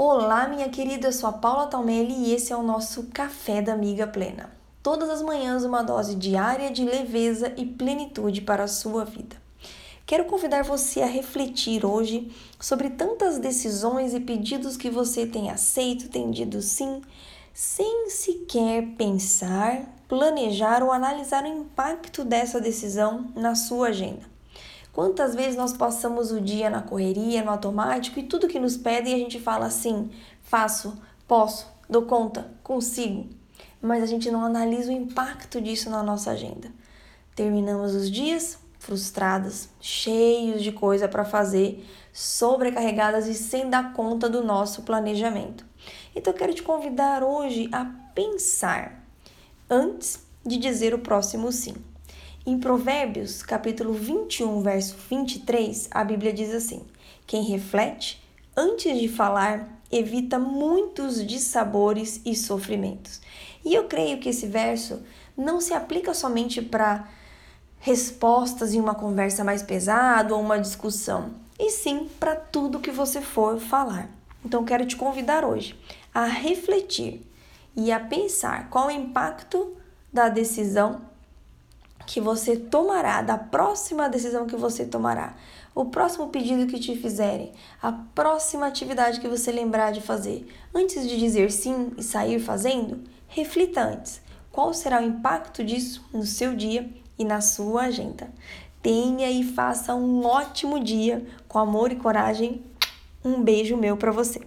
Olá, minha querida, eu sou a Paula Talmelli e esse é o nosso Café da Amiga Plena. Todas as manhãs, uma dose diária de leveza e plenitude para a sua vida. Quero convidar você a refletir hoje sobre tantas decisões e pedidos que você tem aceito, tem dito sim, sem sequer pensar, planejar ou analisar o impacto dessa decisão na sua agenda. Quantas vezes nós passamos o dia na correria, no automático e tudo que nos pedem a gente fala assim: faço, posso, dou conta, consigo. Mas a gente não analisa o impacto disso na nossa agenda. Terminamos os dias frustradas, cheios de coisa para fazer, sobrecarregadas e sem dar conta do nosso planejamento. Então eu quero te convidar hoje a pensar antes de dizer o próximo sim. Em Provérbios, capítulo 21, verso 23, a Bíblia diz assim: Quem reflete antes de falar evita muitos dissabores e sofrimentos. E eu creio que esse verso não se aplica somente para respostas em uma conversa mais pesada ou uma discussão, e sim para tudo que você for falar. Então quero te convidar hoje a refletir e a pensar qual o impacto da decisão que você tomará, da próxima decisão que você tomará, o próximo pedido que te fizerem, a próxima atividade que você lembrar de fazer, antes de dizer sim e sair fazendo, reflita antes. Qual será o impacto disso no seu dia e na sua agenda? Tenha e faça um ótimo dia com amor e coragem. Um beijo meu para você.